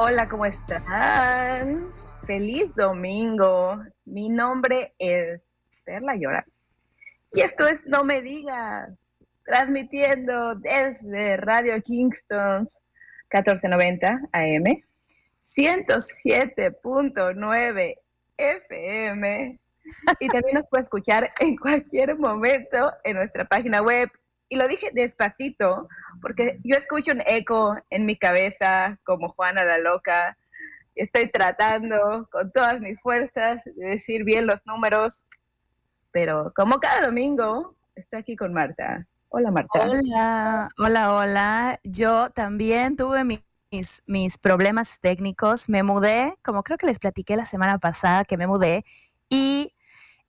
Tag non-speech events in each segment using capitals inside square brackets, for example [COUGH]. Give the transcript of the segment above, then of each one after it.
Hola, ¿cómo están? Feliz domingo. Mi nombre es Perla Llora. Y esto es No Me Digas, transmitiendo desde Radio Kingston 1490 AM, 107.9 FM. Y también nos puede escuchar en cualquier momento en nuestra página web. Y lo dije despacito porque yo escucho un eco en mi cabeza como Juana la Loca. Estoy tratando con todas mis fuerzas de decir bien los números, pero como cada domingo, estoy aquí con Marta. Hola Marta. Hola, hola, hola. Yo también tuve mis, mis problemas técnicos. Me mudé, como creo que les platiqué la semana pasada que me mudé, y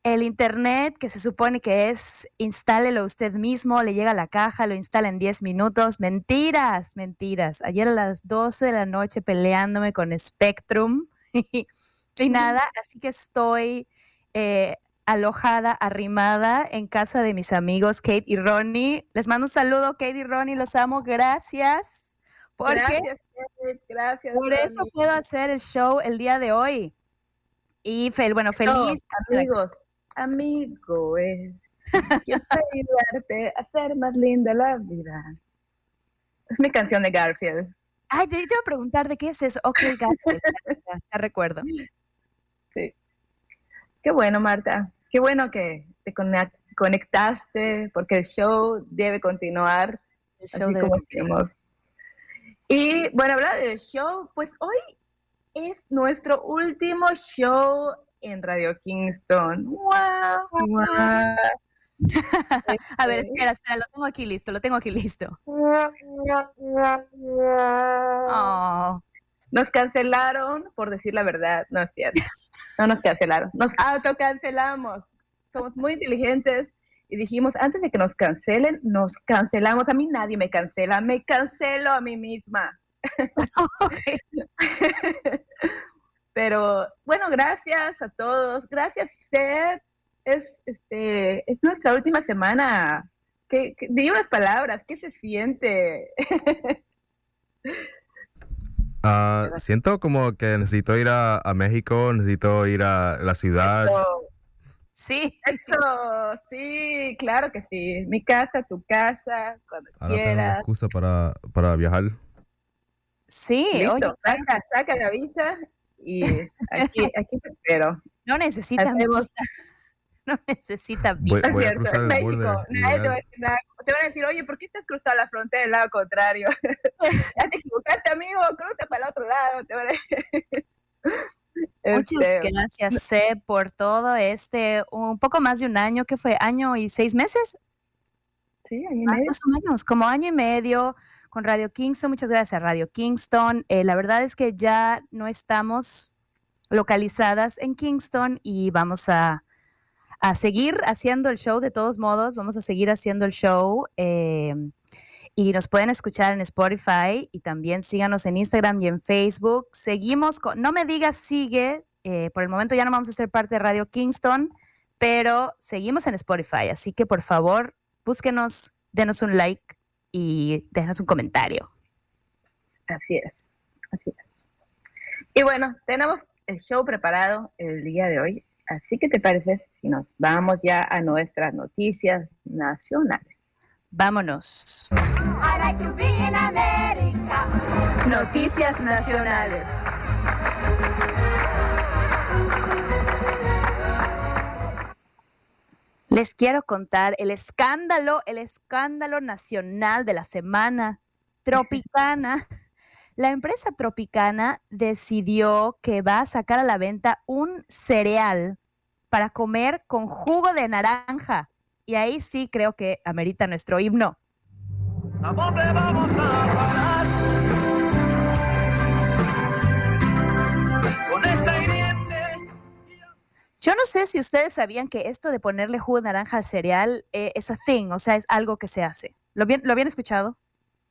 el internet, que se supone que es instálelo usted mismo, le llega a la caja, lo instala en 10 minutos. Mentiras, mentiras. Ayer a las 12 de la noche peleándome con Spectrum [LAUGHS] y, nada, así que estoy eh, alojada, arrimada en casa de mis amigos Kate y Ronnie. Les mando un saludo, Kate y Ronnie, los amo, gracias. Porque gracias, Kate, gracias. Por eso puedo hacer el show el día de hoy. Y fel, bueno, feliz. amigos, amigo es. Quiero ayudarte a hacer más linda la vida. Es mi canción de Garfield. Ay, te iba a preguntar de qué es eso. Ok, Garfield, ya, recuerdo. Sí. Qué bueno, Marta. Qué bueno que te conectaste, porque el show debe continuar. El show debe continuar. Y bueno, hablar del show, pues hoy es nuestro último show en Radio Kingston. ¡Wow! [LAUGHS] A ver, espera, espera, lo tengo aquí listo, lo tengo aquí listo. [LAUGHS] Oh. Nos cancelaron por decir la verdad, no es cierto. No nos cancelaron, nos autocancelamos. Somos muy inteligentes y dijimos, antes de que nos cancelen, nos cancelamos. A mí nadie me cancela, me cancelo a mí misma. [LAUGHS] Pero bueno, gracias a todos. Gracias, Seth. Es, este, es nuestra última semana. ¿Qué, di unas palabras. ¿Qué se siente? [LAUGHS] Uh, siento como que necesito ir a, México, necesito ir a la ciudad. Sí. Eso, sí, claro que sí. Mi casa, tu casa, cuando Ahora quieras. tengo excusa para, para viajar. Sí, oye, saca, saca la visa y aquí, aquí te espero. [LAUGHS] No necesitas visa. [LAUGHS] No necesitas visa. Voy, a cruzar el México, nadie te va, a decir nada. te van a decir, oye, ¿por qué estás cruzando la frontera del lado contrario? [LAUGHS] ya te equivocaste, amigo, cruza para el otro lado. Te van a... Muchas este, gracias, C, por todo este, un poco más de un año, ¿qué fue? ¿Año y seis meses? Sí, año y medio. Más o menos, como año y medio con Radio Kingston. Muchas gracias, Radio Kingston. Eh, la verdad es que ya no estamos localizadas en Kingston y vamos a, a, seguir haciendo el show de todos modos. Vamos a seguir haciendo el show. Eh, y nos pueden escuchar en Spotify y también síganos en Instagram y en Facebook. Seguimos con, no me digas sigue, eh, por el momento ya no vamos a ser parte de Radio Kingston, pero seguimos en Spotify, así que por favor búsquenos, denos un like y déjanos un comentario. Así es, así es. Y bueno, tenemos el show preparado el día de hoy, así que te parece si nos vamos ya a nuestras noticias nacionales. Vámonos. Noticias nacionales. Les quiero contar el escándalo, el escándalo nacional de la semana. Tropicana. [LAUGHS] La empresa Tropicana decidió que va a sacar a la venta un cereal para comer con jugo de naranja. Y ahí sí creo que amerita nuestro himno. ¿A dónde vamos a parar? Con esta hiriente. Yo no sé si ustedes sabían que esto de ponerle jugo de naranja al cereal eh, es a thing, o sea, es algo que se hace. ¿Lo, bien, ¿Lo habían escuchado?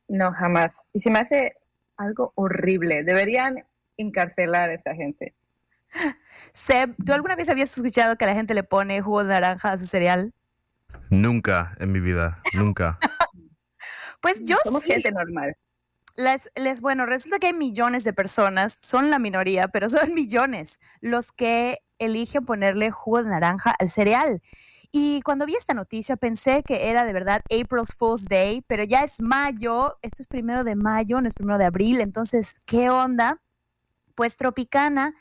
No, jamás. Y se me hace algo horrible. Deberían encarcelar a esta gente. Seb, ¿tú alguna vez habías escuchado que la gente le pone jugo de naranja a su cereal? Nunca en mi vida, nunca. [LAUGHS] Pues yo Somos sí. gente normal. Les, les, bueno, resulta que hay millones de personas, son la minoría, pero son [LAUGHS] millones los que eligen ponerle jugo de naranja al cereal. Y cuando vi esta noticia pensé que era de verdad April's Fool's Day, pero ya es mayo, esto es primero de mayo, no es primero de abril, entonces, ¿qué onda? Pues Tropicana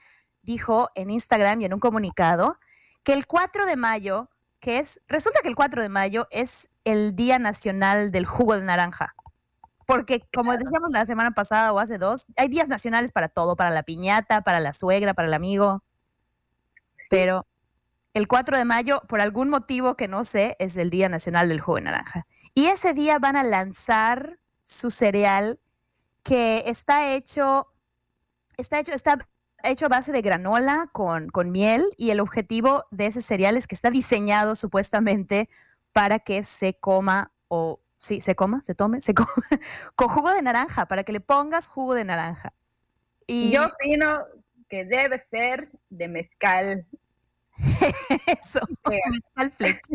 dijo en Instagram y en un comunicado que el 4 de mayo, que es, resulta que el 4 de mayo es el Día Nacional del Jugo de Naranja. Porque como decíamos la semana pasada o hace dos, hay días nacionales para todo, para la piñata, para la suegra, para el amigo. Pero el 4 de mayo, por algún motivo que no sé, es el Día Nacional del Jugo de Naranja. Y ese día van a lanzar su cereal que está hecho, está hecho, está hecho a base de granola con, con miel y el objetivo de ese cereal es que está diseñado supuestamente para que se coma o sí, se coma, se tome, se coma, [LAUGHS] con jugo de naranja, para que le pongas jugo de naranja. Y Yo opino que debe ser de mezcal. [LAUGHS] eso, mezcal [LAUGHS] flex.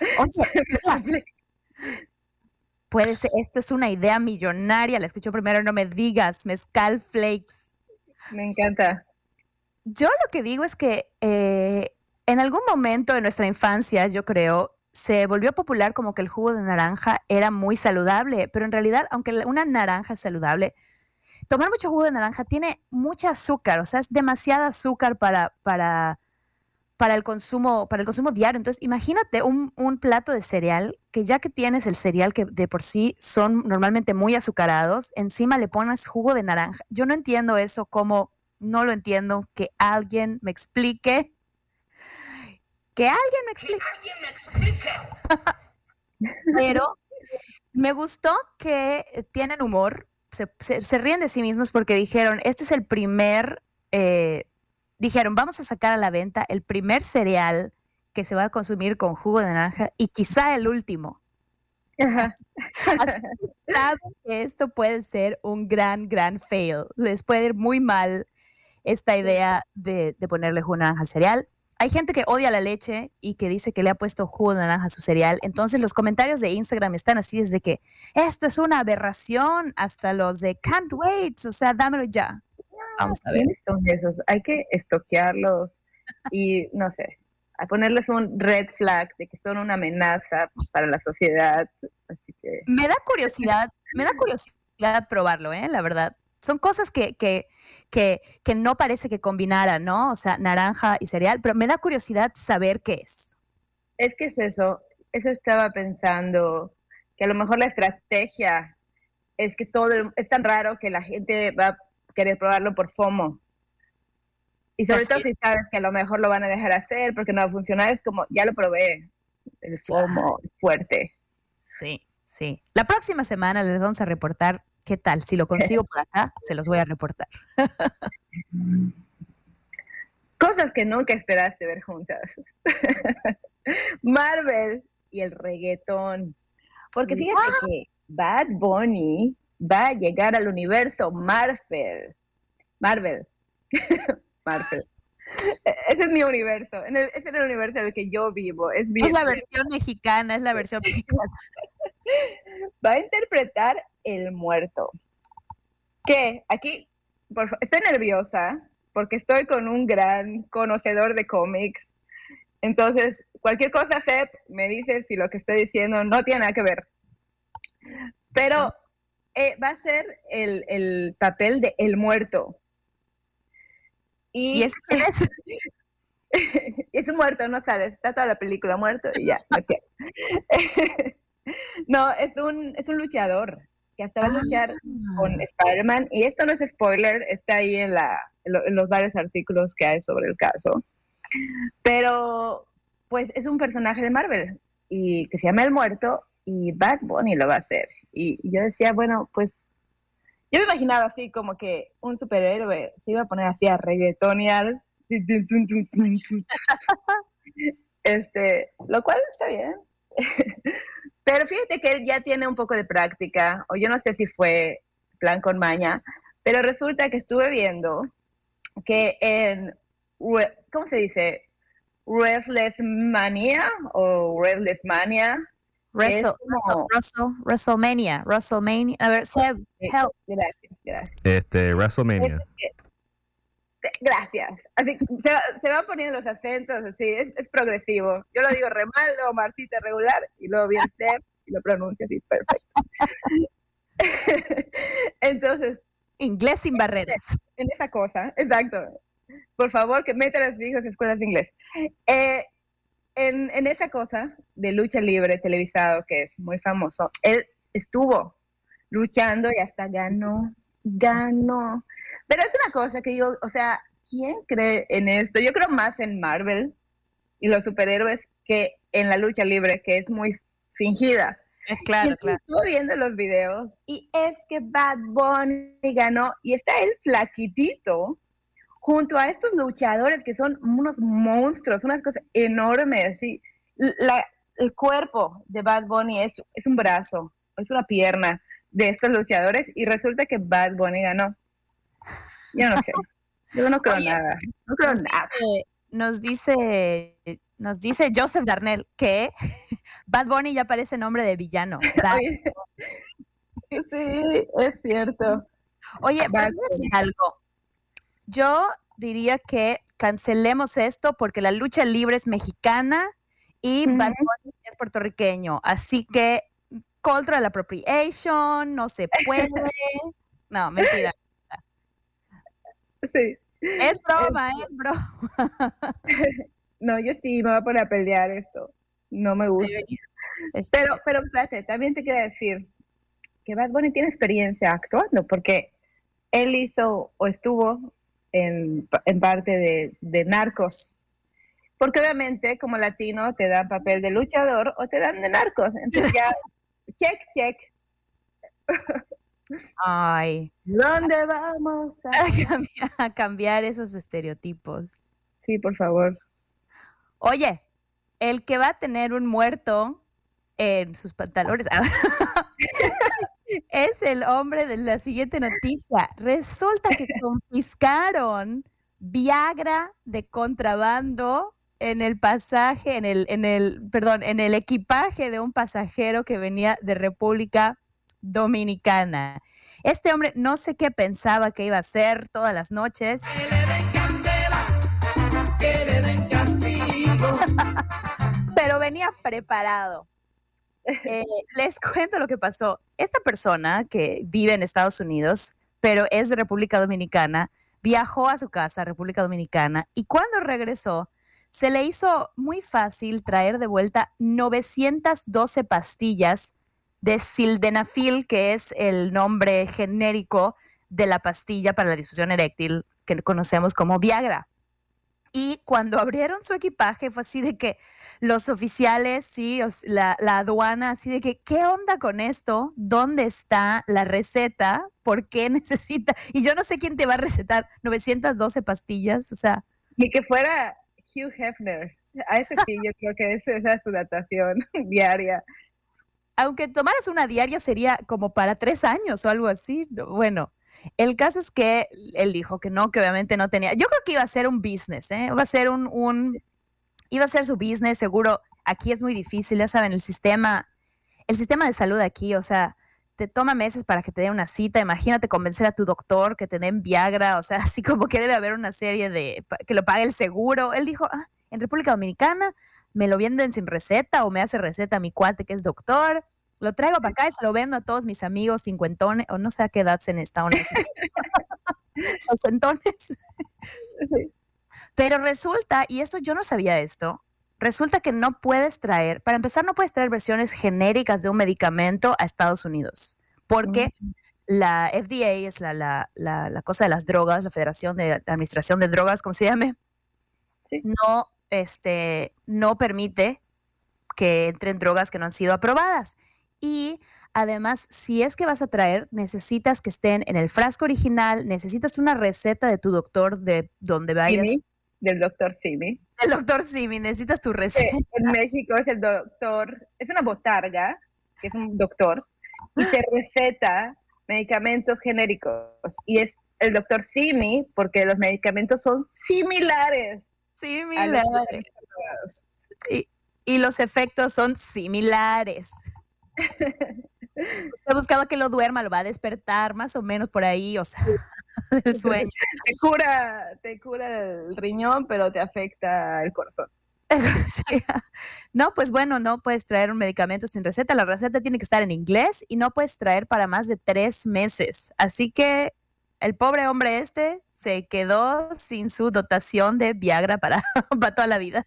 [LAUGHS] Oye, puede ser, esto es una idea millonaria, la escucho primero, no me digas, mezcal flakes. Me encanta. Yo lo que digo es que eh, en algún momento de nuestra infancia, yo creo, se volvió popular como que el jugo de naranja era muy saludable, pero en realidad, aunque una naranja es saludable, tomar mucho jugo de naranja tiene mucha azúcar, o sea, es demasiada azúcar para, para, para, el, consumo, para el consumo diario. Entonces, imagínate un, un plato de cereal, que ya que tienes el cereal que de por sí son normalmente muy azucarados, encima le pones jugo de naranja. Yo no entiendo eso, como no lo entiendo, que alguien me explique. Que alguien me explique. [LAUGHS] Pero me gustó que tienen humor, se, se- se ríen de sí mismos porque dijeron, este es el primer, eh, dijeron, vamos a sacar a la venta el primer cereal que se va a consumir con jugo de naranja y quizá el último. Así que saben que esto puede ser un gran, gran fail. Les puede ir muy mal esta idea de, de ponerle jugo de naranja al cereal. Hay gente que odia la leche y que dice que le ha puesto jugo de naranja a su cereal. Entonces los comentarios de Instagram están así desde que esto es una aberración hasta los de can't wait, o sea, dámelo ya. Vamos a ver. ¿Quiénes son esos? Hay que estoquearlos y, no sé, a ponerles un red flag de que son una amenaza para la sociedad. Así que, Me da curiosidad, me da curiosidad probarlo, ¿eh? La verdad. Son cosas que, que, que, que no parece que combinaran, ¿no? O sea, naranja y cereal, pero me da curiosidad saber qué es. es que es eso. Eso estaba pensando, que a lo mejor la estrategia es que todo el- es tan raro que la gente va a querer probarlo por FOMO. Y sobre Así todo es. si sabes que a lo mejor lo van a dejar hacer porque no va a funcionar, es como, ya lo probé. El FOMO fuerte. Sí, sí. La próxima semana les vamos a reportar qué tal. Si lo consigo por acá, se los voy a reportar. [LAUGHS] Cosas que nunca esperaste ver juntas. [LAUGHS] Marvel y el reggaetón. Porque fíjate que Bad Bunny va a llegar al universo Marvel. Marvel. [LAUGHS] Marvel. Ese es mi universo. En el- ese es el universo en el que yo vivo. Es, mi, Es la versión mexicana, es la versión [LAUGHS] mexicana. va a interpretar el muerto. Que aquí, por estoy nerviosa porque estoy con un gran conocedor de cómics. Entonces, cualquier cosa, Feb, me dice si lo que estoy diciendo no tiene nada que ver. Pero eh, va a ser el, el papel de el muerto. Y, ¿Y ese quién es? [LAUGHS] es un muerto, no sabes, está toda la película muerto y ya. no es. [LAUGHS] No, es un, es un luchador que hasta va a luchar con Spider-Man. Y esto no es spoiler, está ahí en, la, en los varios artículos que hay sobre el caso. Pero, pues es un personaje de Marvel y que se llama El Muerto y Bad Bunny lo va a hacer. Y, y yo decía, bueno, pues yo me imaginaba así como que un superhéroe se iba a poner así a reggaetonear. [LAUGHS] Este, lo cual está bien. [LAUGHS] Pero fíjate que él ya tiene un poco de práctica, o yo no sé si fue plan con maña, pero resulta que estuve viendo que en, ¿cómo se dice? Restless Mania o Restless Mania. Wrestle, como- Wrestle- WrestleMania, WrestleMania. A ver, Seb, help. Gracias, gracias. Este, WrestleMania. Gracias. Así, se, se van poniendo los acentos así, es, es progresivo. Yo lo digo [LAUGHS] re mal, luego Martita regular, y luego bien [LAUGHS] Seb, y lo pronuncia así, perfecto. [LAUGHS] Entonces, Inglés sin barreras. en esa cosa, exacto. Por favor, que metan a sus hijos a escuelas de inglés. Eh, en, en esa cosa de lucha libre televisado, que es muy famoso, él estuvo luchando y hasta ganó, ganó. Pero es una cosa que digo, o sea, ¿quién cree en esto? Yo creo más en Marvel y los superhéroes que en la lucha libre, que es muy fingida. Y Claro, entonces claro. Estuve viendo los videos y es que Bad Bunny ganó y está él flaquitito junto a estos luchadores que son unos monstruos, unas cosas enormes. La- el cuerpo de Bad Bunny es, es un brazo, es una pierna de estos luchadores y resulta que Bad Bunny ganó. Yo no sé. Yo no creo Oye, nada. No creo Nos nada. dice, nos dice, nos dice Joseph Darnell que [LAUGHS] Bad Bunny ya parece nombre de villano. [LAUGHS] [LAUGHS] Sí, es cierto. Oye, a decir algo. Yo diría que cancelemos esto porque la lucha libre es mexicana y Bad. Bunny es puertorriqueño. Así que cultural appropriation, no se puede. [LAUGHS] No, mentira. Sí. Es broma, es broma. [LAUGHS] No, yo sí me voy a poner a pelear esto. No me gusta. Este, Pero, pero espérate, también te quiero decir que Bad Bunny tiene experiencia actuando, porque él hizo o estuvo en, en parte de, de narcos. Porque obviamente como latino te dan papel de luchador o te dan de narcos. Entonces ya, [LAUGHS] check, check. Ay, ¿Dónde vamos a...? [LAUGHS] a cambiar, a cambiar esos estereotipos. Sí, por favor. Oye, el que va a tener un muerto en sus pantalones [LAUGHS] es el hombre de la siguiente noticia. Resulta que confiscaron Viagra de contrabando en el pasaje, en el, en el, perdón, en el equipaje de un pasajero que venía de República Dominicana. Este hombre no sé qué pensaba que iba a hacer todas las noches. Que le den candela, que le den castigo. [LAUGHS] pero venía preparado. Eh, les cuento lo que pasó. Esta persona que vive en Estados Unidos, pero es de República Dominicana, viajó a su casa, República Dominicana, y cuando regresó, se le hizo muy fácil traer de vuelta 912 pastillas de sildenafil, que es el nombre genérico de la pastilla para la disfunción eréctil que conocemos como Viagra. Y cuando abrieron su equipaje fue así de que los oficiales, sí, la, la aduana, así de que, ¿qué onda con esto? ¿Dónde está la receta? ¿Por qué [LAUGHS] necesita? Y yo no sé quién te va a recetar 912 pastillas, o sea, Ni que fuera Hugh Hefner. A ese sí, yo creo que esa es su datación [LAUGHS] diaria. aunque tomaras una diaria sería como para tres años o algo así. no- Bueno, el caso es que él dijo que no, que obviamente no tenía. Yo creo que iba a ser un business, ¿eh? Iba a ser un, un iba a ser su business, seguro. Aquí es muy difícil, ya saben, el sistema, el sistema de salud aquí, o sea, te toma meses para que te den una cita. Imagínate convencer a tu doctor que te den Viagra, o sea, [LAUGHS] así como que debe haber una serie de que lo pague el seguro. Él dijo, ah, en República Dominicana me lo venden sin receta o me hace receta mi cuate que es doctor. Lo traigo para acá y se lo vendo a todos mis amigos cincuentones, o no sé a qué edad se está uno. [LAUGHS] Sesentones. Sí. Pero resulta, y esto yo no sabía esto, resulta que no puedes traer, para empezar, no puedes traer versiones genéricas de un medicamento a Estados Unidos, porque la FDA es la, la, la, la cosa de las drogas, la Federación de Administración de Drogas, como se llame, Sí. no, este, no permite que entren drogas que no han sido aprobadas. Y además, si es que vas a traer, necesitas que estén en el frasco original, necesitas una receta de tu doctor de donde vayas. Simi, del doctor Simi. El doctor Simi, necesitas tu receta. en México es el doctor, es una botarga, que es un doctor, y te receta medicamentos genéricos y es el doctor Simi porque los medicamentos son similares. Similares. Y, y los efectos son similares. [LAUGHS] Usted buscaba que lo duerma, lo va a despertar más o menos por ahí, o sea, [LAUGHS] el sueño. Te cura, te cura el riñón, pero te afecta el corazón. [LAUGHS] No, pues bueno, no puedes traer un medicamento sin receta. La receta tiene que estar en inglés y no puedes traer para más de tres meses. Así que el pobre hombre este se quedó sin su dotación de Viagra para, para toda la vida.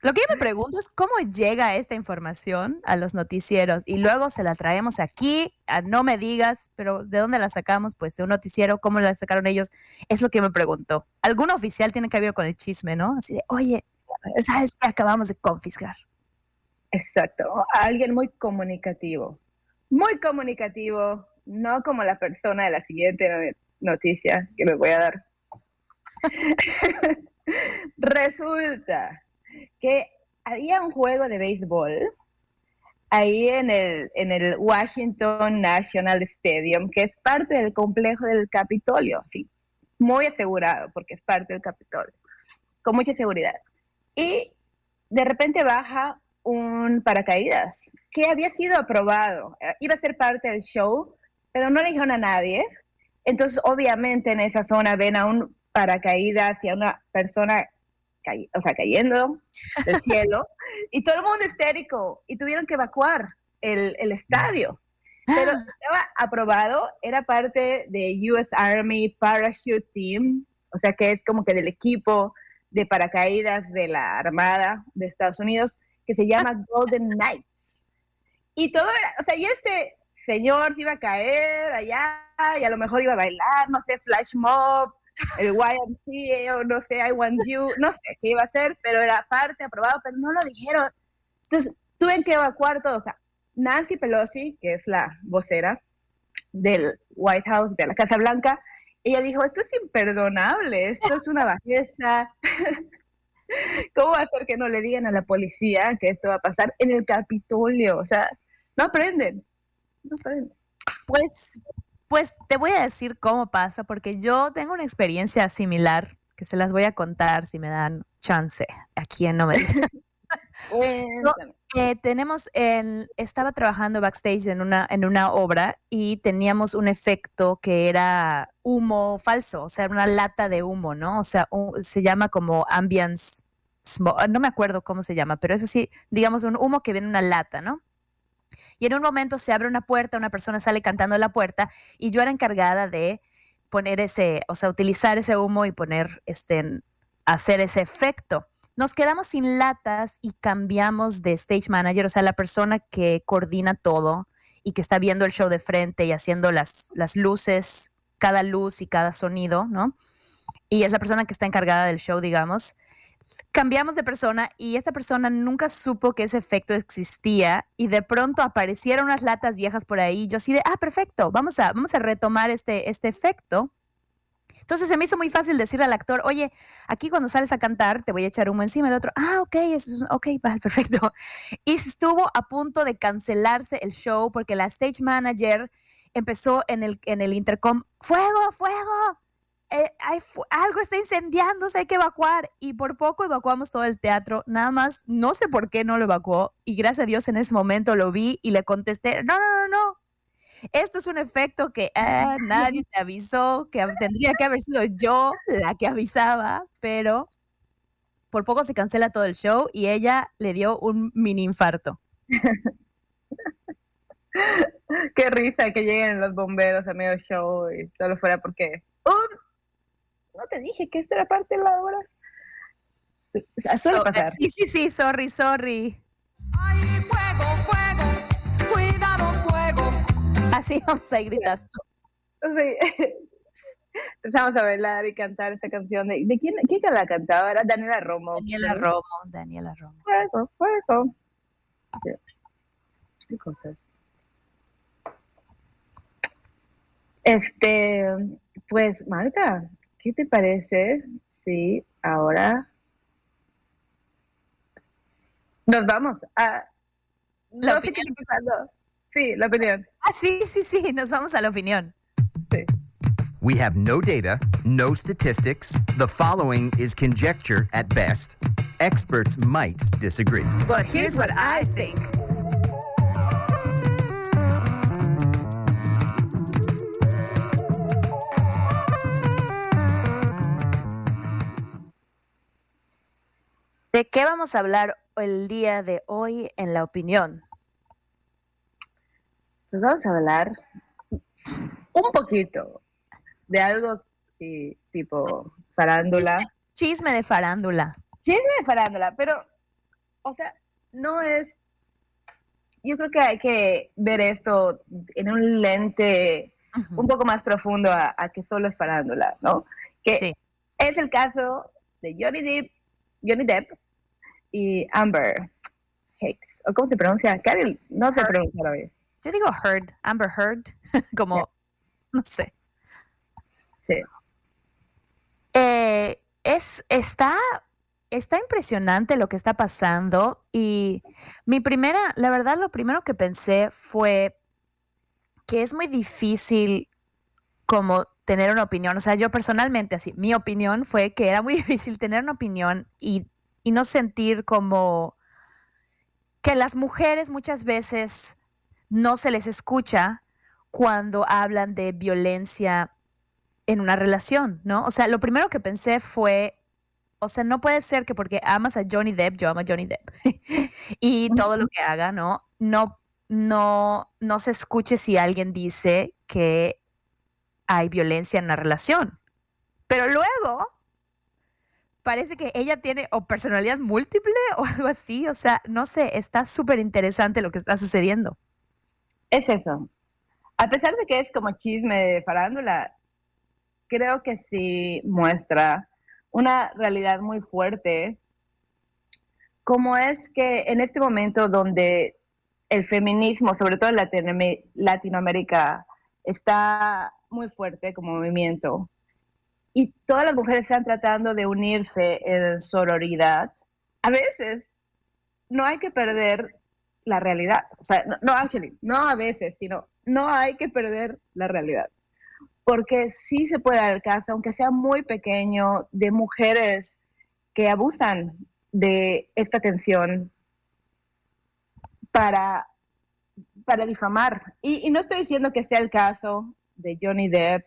Lo que yo me pregunto es cómo llega esta información a los noticieros y luego se la traemos aquí, a no me digas, pero ¿de dónde la sacamos? Pues de un noticiero, ¿cómo la sacaron ellos? Es lo que me pregunto. Algún oficial tiene que haber con el chisme, ¿no? Así de, oye, ¿sabes qué acabamos de confiscar? Exacto, alguien muy comunicativo, muy comunicativo, no como la persona de la siguiente noticia que les voy a dar. [LAUGHS] Resulta que había un juego de béisbol ahí en el, en el Washington National Stadium, que es parte del complejo del Capitolio, sí, muy asegurado porque es parte del Capitolio, con mucha seguridad. Y de repente baja un paracaídas que había sido aprobado, eh, iba a ser parte del show, pero no le dijeron a nadie. Entonces, obviamente, en esa zona ven a un paracaídas y a una persona o sea, cayendo [LAUGHS] del cielo, y todo el mundo histérico, y tuvieron que evacuar el, el estadio. Pero Ah. estaba aprobado, era parte de US Army Parachute Team, o sea que es como que del equipo de paracaídas de la Armada de Estados Unidos, que se llama Golden Knights. Y todo era, o sea, y este señor se iba a caer allá, y a lo mejor iba a bailar, no sé, flash mob, el YMCA o no sé, I Want You, no sé qué iba a hacer, pero era parte aprobado, pero no lo dijeron. Entonces, tuve que evacuar todo. O sea, Nancy Pelosi, que es la vocera del White House, de la Casa Blanca, ella dijo, esto es imperdonable, esto es una bajeza. [LAUGHS] ¿Cómo va a ser que no le digan a la policía que esto va a pasar en el Capitolio? O sea, no aprenden, no aprenden. Pues, pues te voy a decir cómo pasa, porque yo tengo una experiencia similar que se las voy a contar si me dan chance aquí en No Me. [LAUGHS] Eh, tenemos el, estaba trabajando backstage en una, en una obra y teníamos un efecto que era humo falso, o sea, una lata de humo, ¿no? O sea, un- se llama como ambience no me acuerdo cómo se llama, pero es así, digamos, un humo que viene en una lata, ¿no? Y en un momento se abre una puerta, una persona sale cantando la puerta y yo era encargada de poner ese, o sea, utilizar ese humo y poner, este, hacer ese efecto. Nos quedamos sin latas y cambiamos de stage manager, o sea, la persona que coordina todo y que está viendo el show de frente y haciendo las, las luces, cada luz y cada sonido, ¿no? Y es la persona que está encargada del show, digamos. Cambiamos de persona y esta persona nunca supo que ese efecto existía y de pronto aparecieron unas latas viejas por ahí. Yo así de, ah, perfecto, vamos a, vamos a retomar este, este efecto. Entonces se me hizo muy fácil decirle al actor, oye, aquí cuando sales a cantar te voy a echar humo encima. El otro, ah, ok, es, ok, vale, [LAUGHS] perfecto. Y estuvo a punto de cancelarse el show porque la stage manager empezó en el, en el intercom, fuego, fuego, eh, hay algo está incendiándose, hay que evacuar. Y por poco evacuamos todo el teatro, nada más, no sé por qué no lo evacuó. Y gracias a Dios en ese momento lo vi y le contesté, no, no, no, no. Esto es un efecto que ah, [LAUGHS] nadie te avisó, que tendría que haber sido yo la que avisaba, pero por poco se cancela todo el show y ella le dio un mini infarto. [LAUGHS] Qué risa que lleguen los bomberos a medio show y solo fuera porque, ups, no te dije que esto era parte de la obra. O sea, suele So- pasar. sí, sí, sí, sorry, sorry. Ay, fuego, fuego, cuidado, fuego. Así vamos a gritar. Sí. [LAUGHS] Empezamos a bailar y cantar esta canción. ¿De, de quién, quién la cantaba? Era Daniela Romo. Daniela Romo, Daniela Romo. Fuego, fuego. Qué cosas. Este, pues, Marta, ¿qué te parece si ahora nos vamos a... ¿La no sé qué opinión? Sí, la opinión. Ah, sí, sí, sí, nos vamos a la opinión. We have no data, no statistics. The following is conjecture at best. Experts might disagree. But here's what I think. ¿De qué vamos a hablar el día de hoy en la opinión? Pues vamos a hablar un poquito de algo sí, tipo farándula. Chisme de farándula. Chisme de farándula, pero, o sea, no es. Yo creo que hay que ver esto en un lente un poco más profundo a, a que solo es farándula, ¿no? Que Sí. es el caso de Johnny Depp, Johnny Depp y Amber Hicks. ¿O cómo se pronuncia? Carol, no se pronuncia la vez. Yo digo Heard, Amber Heard, [LAUGHS] como, no sé. Sí. Eh, es, está, está impresionante lo que está pasando y mi primera, la verdad, lo primero que pensé fue que es muy difícil como tener una opinión. O sea, yo personalmente, así, mi opinión fue que era muy [LAUGHS] difícil tener una opinión y, y no sentir como que las mujeres muchas veces no se les escucha cuando hablan de violencia en una relación, ¿no? O sea, lo primero que pensé fue, o sea, no puede ser que porque amas a Johnny Depp, yo amo a Johnny Depp, [LAUGHS] y todo lo que haga, ¿no? No, no, no se escuche si alguien dice que hay violencia en una relación. Pero luego parece que ella tiene o personalidad múltiple [LAUGHS] o algo así, o sea, no sé, está súper interesante lo que está sucediendo. Es eso. A pesar de que es como chisme de farándula, creo que sí muestra una realidad muy fuerte, como es que en este momento donde el feminismo, sobre todo en Latinoam- Latinoamérica, está muy fuerte como movimiento, y todas las mujeres están tratando de unirse en sororidad, a veces no hay que perder la realidad. O sea, no, no, no a veces, sino no hay que perder la realidad. Porque sí se puede dar el caso, aunque sea muy pequeño, de mujeres que abusan de esta tensión para, para difamar. Y no estoy diciendo que sea el caso de Johnny Depp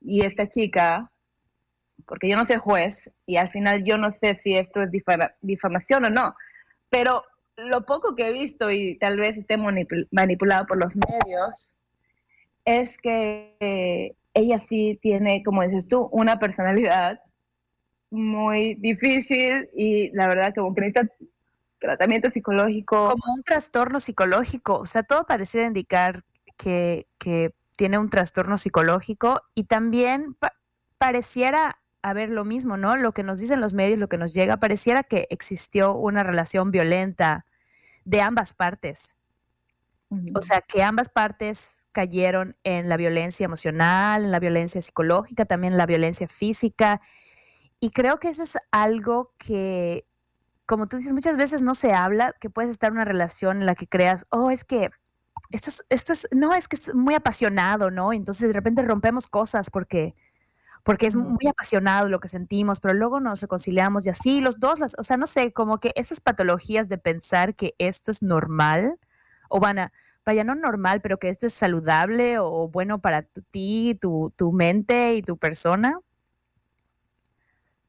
y esta chica, porque yo no soy juez y al final yo no sé si esto es difama- difamación o no, pero lo poco que he visto y tal vez esté manipul- manipulado por los medios es que ella sí tiene, como dices tú, una personalidad muy difícil y la verdad que necesita tratamiento psicológico. Como un trastorno psicológico, o sea, todo pareciera indicar que, que tiene un trastorno psicológico y también pa- pareciera haber lo mismo, ¿no? Lo que nos dicen los medios, lo que nos llega, pareciera que existió una relación violenta de ambas partes. O sea, que ambas partes cayeron en la violencia emocional, en la violencia psicológica, también en la violencia física. Y creo que eso es algo que, como tú dices, muchas veces no se habla, que puedes estar en una relación en la que creas, oh, es que esto es, esto es, no, es que es muy apasionado, ¿no? Entonces de repente rompemos cosas porque, porque es muy apasionado lo que sentimos, pero luego nos reconciliamos y así, los dos, las, o sea, no sé, como que esas patologías de pensar que esto es normal, o van a, vaya, no normal, pero que esto es saludable o bueno para ti, tu, tu mente y tu persona,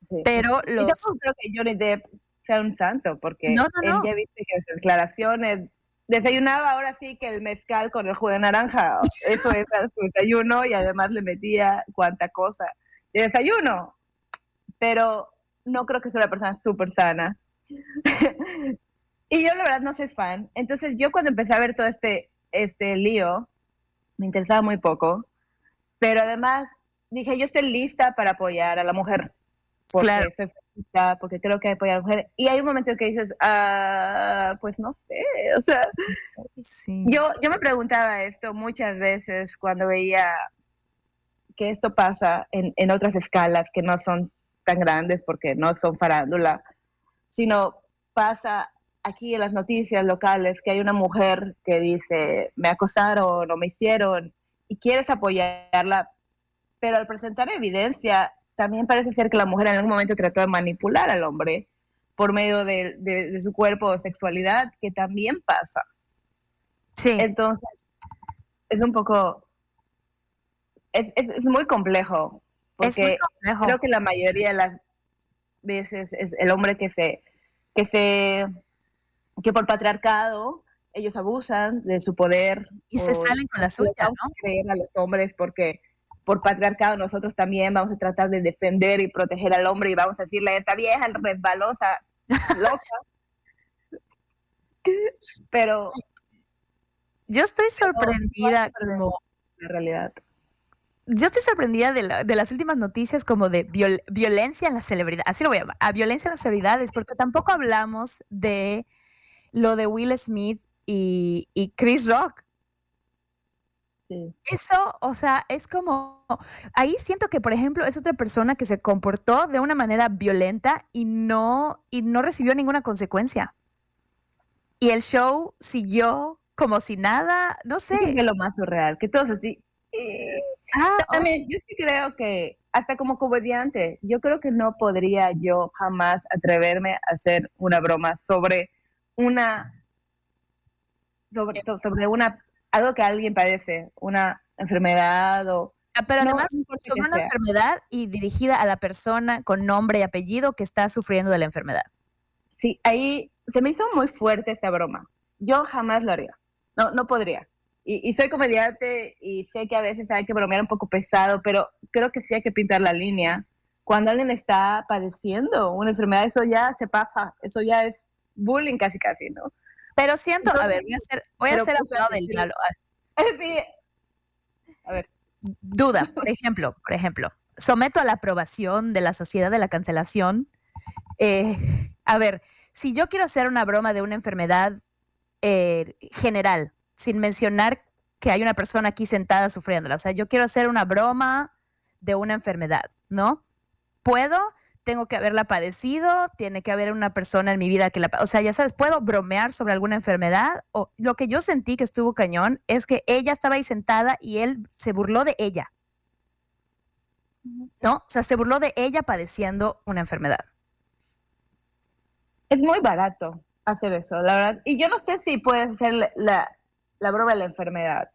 Sí. pero los... tampoco creo que Johnny Depp sea un santo, porque No, no, él ya viste que sus declaraciones desayunaba ahora sí que el mezcal con el jugo de naranja. Eso era su desayuno y además le metía cuanta cosa de desayuno. Pero no creo que sea una persona súper sana. [LAUGHS] y yo la verdad no soy fan. Entonces yo cuando empecé a ver todo este, este lío, me interesaba muy poco. Pero además dije, yo estoy lista para apoyar a la mujer. Porque Claro. soy feminista, porque creo que hay apoyar a la mujer. Y hay un momento en que dices, ah, pues no sé. O sea, Sí. yo, yo me preguntaba esto muchas veces cuando veía que esto pasa en, en otras escalas que no son tan grandes porque no son farándula, sino pasa aquí en las noticias locales que hay una mujer que dice, me acosaron o me hicieron, y quieres apoyarla, pero al presentar evidencia, también parece ser que la mujer en algún momento trató de manipular al hombre por medio de, de- de su cuerpo o sexualidad, que también pasa. Sí, Entonces, es un poco, es, es, es muy complejo, es muy porque complejo. creo que la mayoría de las veces es el hombre que se, que se, que por patriarcado, ellos abusan de su poder. y se salen con la suya, ¿no? creer a los hombres porque por patriarcado nosotros también vamos a tratar de defender y proteger al hombre y vamos a decirle, esta vieja resbalosa, [LAUGHS] loca. Pero Yo estoy sorprendida no, como la realidad. yo estoy sorprendida de, la- de las últimas noticias como de viol- violencia en la celebridad, así lo voy a llamar, a violencia en las celebridades, porque tampoco hablamos de lo de Will Smith y, y Chris Rock. Sí. Eso, o sea, es como, ahí siento que, por ejemplo, es otra persona que se comportó de una manera violenta y no, y no recibió ninguna consecuencia. Y el show siguió como si nada, no sé. Eso es lo más surreal, que todos así. eh, Ah, oh, También, yo sí creo que, hasta como comediante, yo creo que no podría yo jamás atreverme a hacer una broma sobre una, sobre, so- sobre una, algo que alguien padece, una enfermedad o... Ah, Pero además, no sobre una sea. enfermedad y dirigida a la persona con nombre y apellido que está sufriendo de la enfermedad. Sí, ahí se me hizo muy fuerte esta broma. Yo jamás lo haría. No, no podría. Y, y soy comediante y sé que a veces hay que bromear un poco pesado, pero creo que sí hay que pintar la línea. Cuando alguien está padeciendo una enfermedad, eso ya se pasa. Eso ya es bullying casi casi, ¿no? Pero siento, a ver, voy a hacer, voy a pues, abogado del diablo. [LAUGHS] Sí. A ver, Duda, [LAUGHS] por ejemplo, por ejemplo, someto a la aprobación de la sociedad de la cancelación. Eh, a ver, si yo quiero hacer una broma de una enfermedad eh, general, sin mencionar que hay una persona aquí sentada sufriéndola, o sea, yo quiero hacer una broma de una enfermedad, ¿no? ¿Puedo? Tengo que haberla padecido, tiene que haber una persona en mi vida que la... O sea, ya sabes, ¿puedo bromear sobre alguna enfermedad? O lo que yo sentí que estuvo cañón es que ella estaba ahí sentada y él se burló de ella. ¿No? O sea, se burló de ella padeciendo una enfermedad. es muy barato hacer eso, la verdad. Y yo no sé si puedes hacer la, la, la broma de la enfermedad.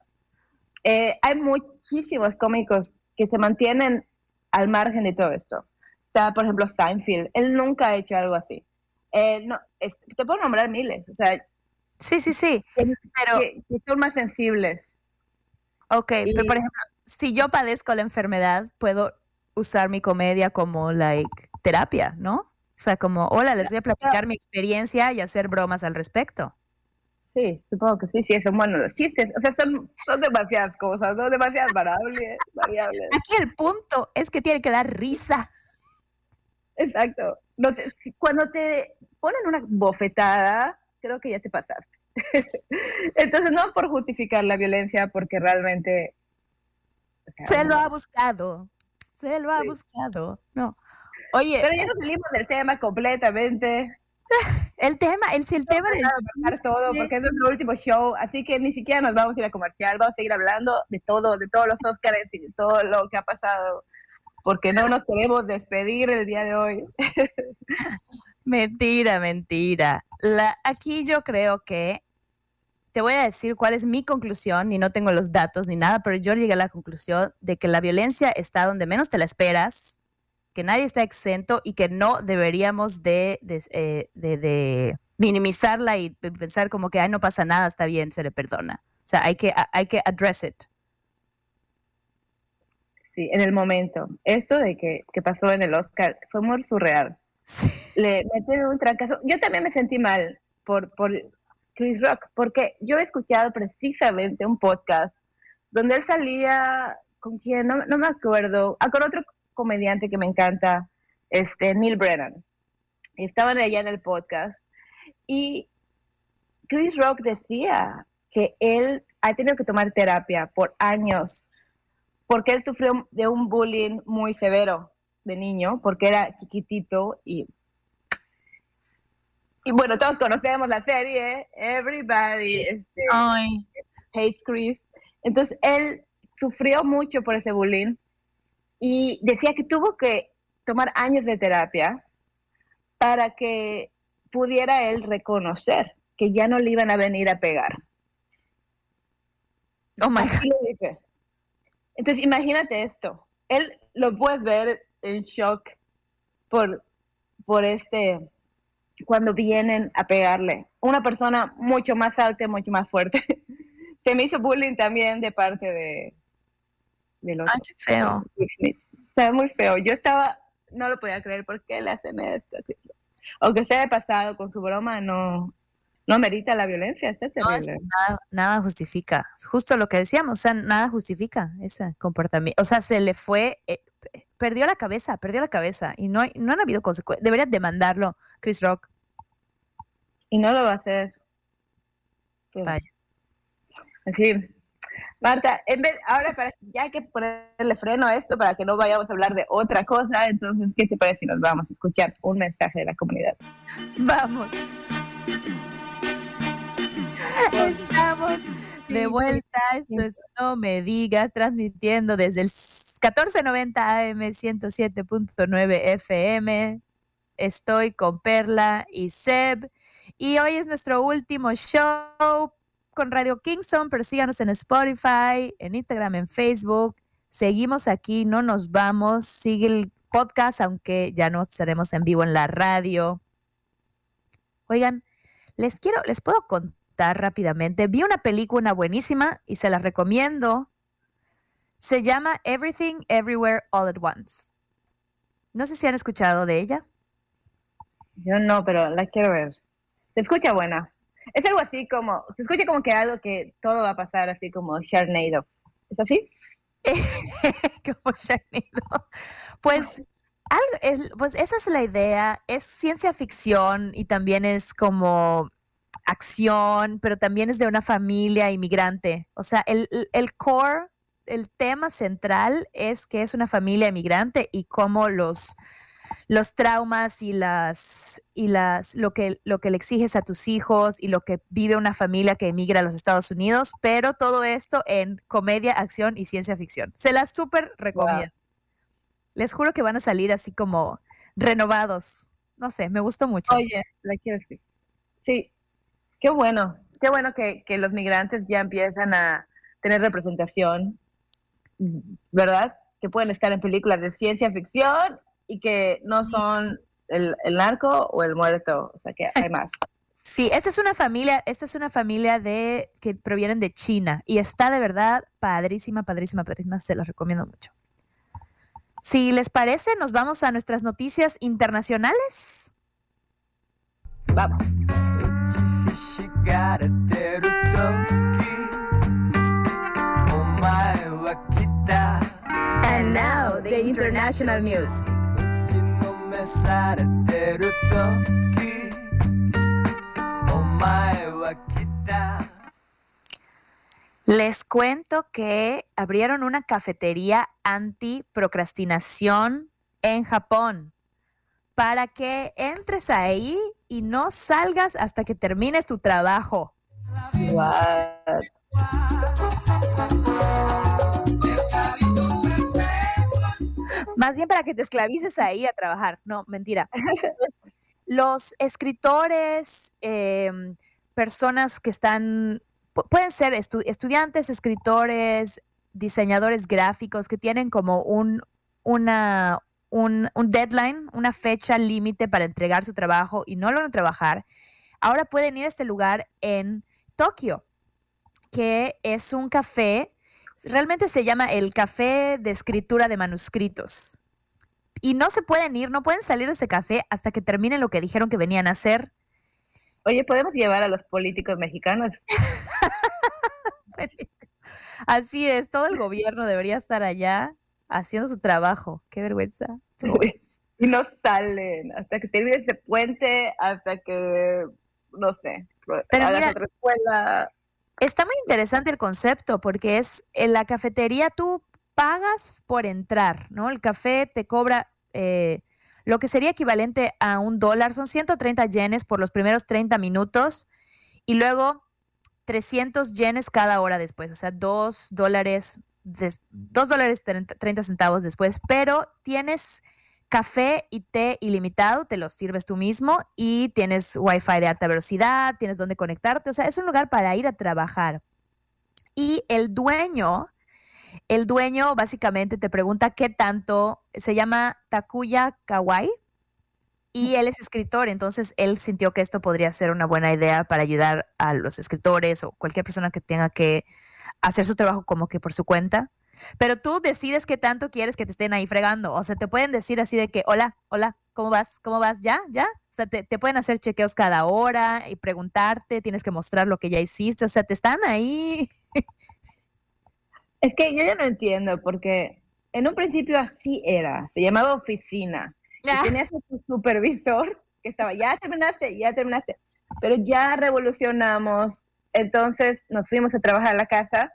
Eh, hay muchísimos cómicos que se mantienen al margen de todo esto. Está, por ejemplo, Seinfeld. Él nunca ha hecho algo así. Eh, no, es- te puedo nombrar miles, o sea, Sí, sí, sí. Pero, que- que son más sensibles. ok, pero y- por ejemplo, si yo padezco la enfermedad, puedo usar mi comedia como, like, terapia, ¿no? O sea, como, hola, les voy a platicar mi experiencia y hacer bromas al respecto. Sí, supongo que sí, sí, son buenos los chistes. O sea, son, son demasiadas cosas, ¿no? Demasiadas variables. variables. Aquí el punto es que tiene que dar risa. Exacto. No te- cuando te ponen una bofetada, creo que ya te pasaste. [LAUGHS] Entonces, no por justificar la violencia, porque realmente... o sea, Se lo no. ha buscado. Se lo ha Sí. buscado. No. Oye, Pero ya nos salimos del tema completamente. [LAUGHS] el tema, el, el tema Dejar todo, porque es nuestro último show, así que ni siquiera nos vamos a ir a comercial, vamos a seguir hablando de todo, de todos los Óscares y de todo lo que ha pasado, porque no nos queremos despedir el día de hoy. [LAUGHS] Mentira, mentira. La, aquí yo creo que te voy a decir cuál es mi conclusión, y no tengo los datos ni nada, pero yo llegué a la conclusión de que la violencia está donde menos te la esperas, que nadie está exento y que no deberíamos de, de, eh, de- de minimizarla y pensar como que, ay, no pasa nada, está bien, se le perdona. O sea, hay que, hay que address it. Sí, en el momento. Esto de que, que pasó en el Oscar fue muy surreal. [LAUGHS] Le meten un trancazo. Yo también me sentí mal por, por Chris Rock, porque yo he escuchado precisamente un podcast donde él salía con quién, no, no me acuerdo, ah, con otro comediante que me encanta, este, Neil Brennan. Estaban allá en el podcast y Chris Rock decía que él ha tenido que tomar terapia por años porque él sufrió de un bullying muy severo de niño, porque era chiquitito y y bueno, todos conocemos la serie, Everybody este. Hates Chris. Entonces, él sufrió mucho por ese bullying y decía que tuvo que tomar años de terapia para que pudiera él reconocer que ya no le iban a venir a pegar. Oh my God. Entonces, imagínate esto. Él lo puedes ver en shock por, por este, cuando vienen a pegarle. Una persona mucho más alta, y mucho más fuerte. [LAUGHS] Se me hizo bullying también de parte de, de los Ay, qué feo. Estaba muy feo. Yo estaba, no lo podía creer, ¿por qué le hacen esto? Aunque sea de pasado con su broma, no, no merita la violencia, está No, terrible. nada, nada justifica. Justo lo que decíamos, o sea, nada justifica ese comportamiento. O sea, se le fue, eh, p- perdió la cabeza, perdió la cabeza y no, hay- no han habido consecuencias. Deberías demandarlo, Chris Rock. Y no lo va a hacer. Sí. Vaya. En fin. Marta, en vez, ahora para ya hay que ponerle freno a esto para que no vayamos a hablar de otra cosa, entonces, ¿qué te parece si nos vamos a escuchar un mensaje de la comunidad? Vamos. Estamos de vuelta. Esto es No Me Digas, transmitiendo desde el 1490 AM 107.9 FM. Estoy con Perla y Seb. Y hoy es nuestro último show con Radio Kingston, pero síganos en Spotify, en Instagram, en Facebook. Seguimos aquí, no nos vamos. Sigue el podcast, aunque ya no estaremos en vivo en la radio. Oigan, les quiero, les puedo contar rápidamente. Vi una película buenísima y se la recomiendo. Se llama Everything Everywhere All at Once. No sé si han escuchado de ella. Yo no, pero la quiero ver. Se escucha buena. Es algo así como, se escucha como que algo que todo va a pasar así como Sharknado. ¿Es así? [LAUGHS] Como Sharknado. Pues, algo- es- pues esa es la idea. Es ciencia ficción y también es como acción, pero también es de una familia inmigrante. O sea, el, el- el core, el tema central es que es una familia inmigrante y cómo los, los traumas y las y las lo que lo que le exiges a tus hijos y lo que vive una familia que emigra a los Estados Unidos, pero todo esto en comedia, acción y ciencia ficción. Se las súper recomiendo. Les juro que van a salir así como renovados. No sé, me gustó mucho. Oye, la quiero decir. Sí, qué bueno. Qué bueno que, que los migrantes ya empiezan a tener representación, ¿verdad? Que pueden estar en películas de ciencia ficción y que no son el, narco o el muerto, o sea que hay más. [LAUGHS] Sí, esta es una familia, esta es una familia de que provienen de China y está de verdad padrísima, padrísima, padrísima, se los recomiendo mucho. Si les parece, nos vamos a nuestras noticias internacionales. Vamos. And now the international news. 打ちのめされてる時お前は来た Les cuento que abrieron una cafetería anti-procrastinación en Japón para que entres ahí y no salgas hasta que termines tu trabajo. What? Más bien para que te esclavices ahí a trabajar. No, mentira. [LAUGHS] Los escritores, em, personas que están, pu- pueden ser estu- estudiantes, escritores, diseñadores gráficos que tienen como un, una, un, un deadline, una fecha límite para entregar su trabajo y no lo van a trabajar. Ahora pueden ir a este lugar en Tokio, que es un café realmente se llama el café de escritura de manuscritos. Y no se pueden ir, no pueden salir de ese café hasta que terminen lo que dijeron que venían a hacer. Oye, ¿podemos llevar a los políticos mexicanos? [LAUGHS] Así es, todo el gobierno debería estar allá haciendo su trabajo. Qué vergüenza. y no salen hasta que termine ese puente, hasta que, no sé, Pero mira- otra escuela. Está muy interesante el concepto porque es en la cafetería tú pagas por entrar, ¿no? El café te cobra, eh, lo que sería equivalente a un dólar. Son 130 yenes por los primeros 30 minutos y luego 300 yenes cada hora después, o sea, 2 dólares, des- 2 dólares 30 30 centavos después, pero tienes café y té ilimitado, te los sirves tú mismo y tienes wifi de alta velocidad, tienes donde conectarte, o sea, es un lugar para ir a trabajar. Y el dueño, el dueño básicamente te pregunta qué tanto, se llama Takuya Kawai y él es escritor, entonces él sintió que esto podría ser una buena idea para ayudar a los escritores o cualquier persona que tenga que hacer su trabajo como que por su cuenta. Pero tú decides qué tanto quieres que te estén ahí fregando. O sea, te pueden decir así de que, hola, hola, ¿cómo vas? ¿Cómo vas? ¿Ya? ¿Ya? O sea, te, te pueden hacer chequeos cada hora y preguntarte, tienes que mostrar lo que ya hiciste. O sea, te están ahí. [LAUGHS] Es que yo ya no entiendo, porque en un principio así era, se llamaba oficina. Y tenías a tu supervisor que estaba, ya terminaste, ya terminaste. Pero ya revolucionamos, entonces nos fuimos a trabajar a la casa